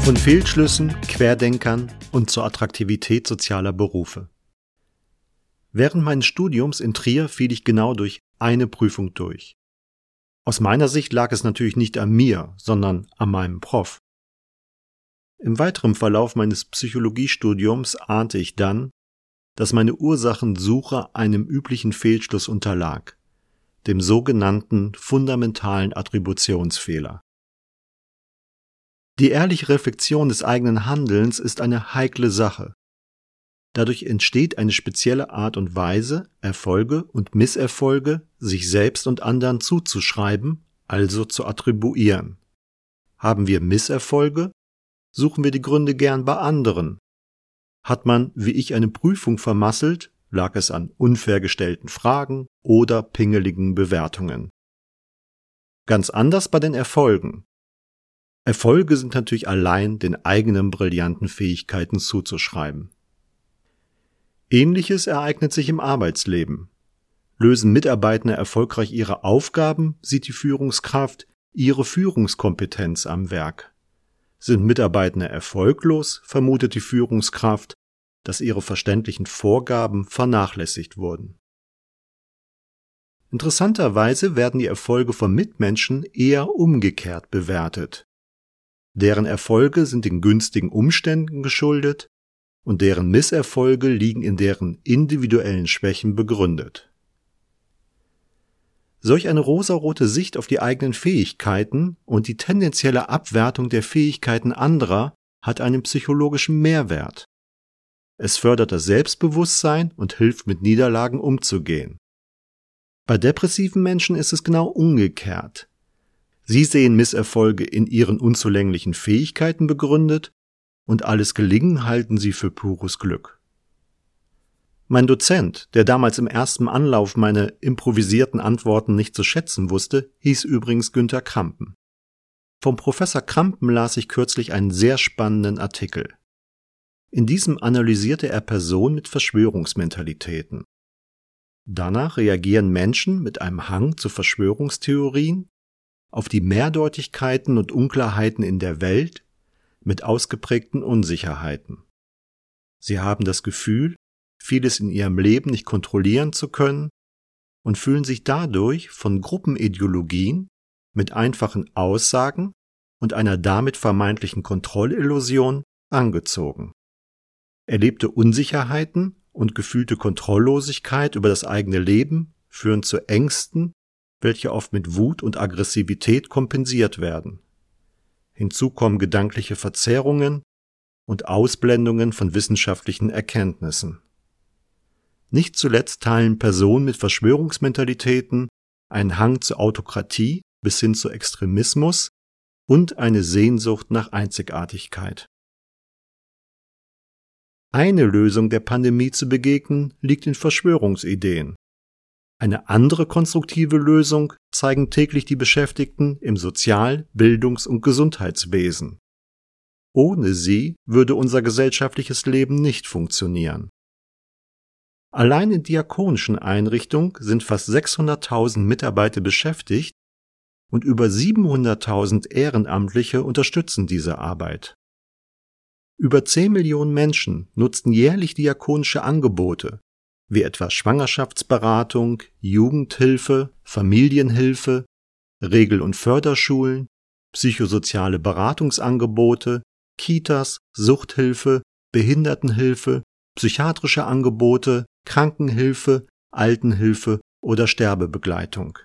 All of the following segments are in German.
Von Fehlschlüssen, Querdenkern und zur Attraktivität sozialer Berufe. Während meines Studiums in Trier fiel ich genau durch eine Prüfung durch. Aus meiner Sicht lag es natürlich nicht an mir, sondern an meinem Prof. Im weiteren Verlauf meines Psychologiestudiums ahnte ich dann, dass meine Ursachensuche einem üblichen Fehlschluss unterlag, dem sogenannten fundamentalen Attributionsfehler. Die ehrliche Reflexion des eigenen Handelns ist eine heikle Sache. Dadurch entsteht eine spezielle Art und Weise, Erfolge und Misserfolge sich selbst und anderen zuzuschreiben, also zu attribuieren. Haben wir Misserfolge, suchen wir die Gründe gern bei anderen. Hat man, wie ich, eine Prüfung vermasselt, lag es an unfair gestellten Fragen oder pingeligen Bewertungen. Ganz anders bei den Erfolgen. Erfolge sind natürlich allein den eigenen brillanten Fähigkeiten zuzuschreiben. Ähnliches ereignet sich im Arbeitsleben. Lösen Mitarbeiter erfolgreich ihre Aufgaben, sieht die Führungskraft ihre Führungskompetenz am Werk. Sind Mitarbeiter erfolglos, vermutet die Führungskraft, dass ihre verständlichen Vorgaben vernachlässigt wurden. Interessanterweise werden die Erfolge von Mitmenschen eher umgekehrt bewertet. Deren Erfolge sind den günstigen Umständen geschuldet und deren Misserfolge liegen in deren individuellen Schwächen begründet. Solch eine rosarote Sicht auf die eigenen Fähigkeiten und die tendenzielle Abwertung der Fähigkeiten anderer hat einen psychologischen Mehrwert. Es fördert das Selbstbewusstsein und hilft mit Niederlagen umzugehen. Bei depressiven Menschen ist es genau umgekehrt. Sie sehen Misserfolge in ihren unzulänglichen Fähigkeiten begründet und alles Gelingen halten sie für pures Glück. Mein Dozent, der damals im ersten Anlauf meine improvisierten Antworten nicht zu schätzen wusste, hieß übrigens Günter Krampen. Vom Professor Krampen las ich kürzlich einen sehr spannenden Artikel. In diesem analysierte er Personen mit Verschwörungsmentalitäten. Danach reagieren Menschen mit einem Hang zu Verschwörungstheorien auf die Mehrdeutigkeiten und Unklarheiten in der Welt mit ausgeprägten Unsicherheiten. Sie haben das Gefühl, vieles in ihrem Leben nicht kontrollieren zu können und fühlen sich dadurch von Gruppenideologien mit einfachen Aussagen und einer damit vermeintlichen Kontrollillusion angezogen. Erlebte Unsicherheiten und gefühlte Kontrolllosigkeit über das eigene Leben führen zu Ängsten welche oft mit Wut und Aggressivität kompensiert werden. Hinzu kommen gedankliche Verzerrungen und Ausblendungen von wissenschaftlichen Erkenntnissen. Nicht zuletzt teilen Personen mit Verschwörungsmentalitäten einen Hang zur Autokratie bis hin zu Extremismus und eine Sehnsucht nach Einzigartigkeit. Eine Lösung der Pandemie zu begegnen liegt in Verschwörungsideen, eine andere konstruktive Lösung zeigen täglich die Beschäftigten im Sozial-, Bildungs- und Gesundheitswesen. Ohne sie würde unser gesellschaftliches Leben nicht funktionieren. Allein in diakonischen Einrichtungen sind fast 600.000 Mitarbeiter beschäftigt und über 700.000 Ehrenamtliche unterstützen diese Arbeit. Über 10 Millionen Menschen nutzen jährlich diakonische Angebote, wie etwa Schwangerschaftsberatung, Jugendhilfe, Familienhilfe, Regel- und Förderschulen, psychosoziale Beratungsangebote, Kitas, Suchthilfe, Behindertenhilfe, psychiatrische Angebote, Krankenhilfe, Altenhilfe oder Sterbebegleitung.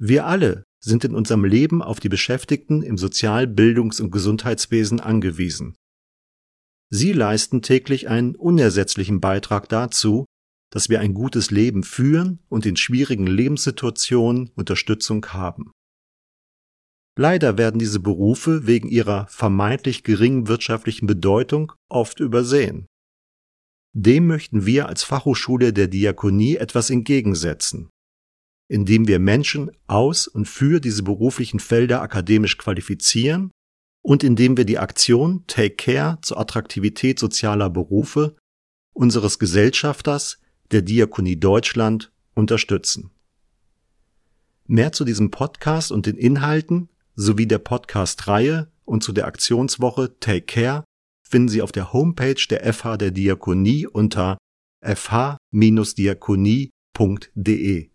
Wir alle sind in unserem Leben auf die Beschäftigten im Sozial-, Bildungs- und Gesundheitswesen angewiesen. Sie leisten täglich einen unersetzlichen Beitrag dazu, dass wir ein gutes Leben führen und in schwierigen Lebenssituationen Unterstützung haben. Leider werden diese Berufe wegen ihrer vermeintlich geringen wirtschaftlichen Bedeutung oft übersehen. Dem möchten wir als Fachhochschule der Diakonie etwas entgegensetzen, indem wir Menschen aus und für diese beruflichen Felder akademisch qualifizieren und indem wir die Aktion Take Care zur Attraktivität sozialer Berufe unseres Gesellschafters der Diakonie Deutschland unterstützen. Mehr zu diesem Podcast und den Inhalten sowie der Podcast-Reihe und zu der Aktionswoche Take Care finden Sie auf der Homepage der FH der Diakonie unter fh-diakonie.de.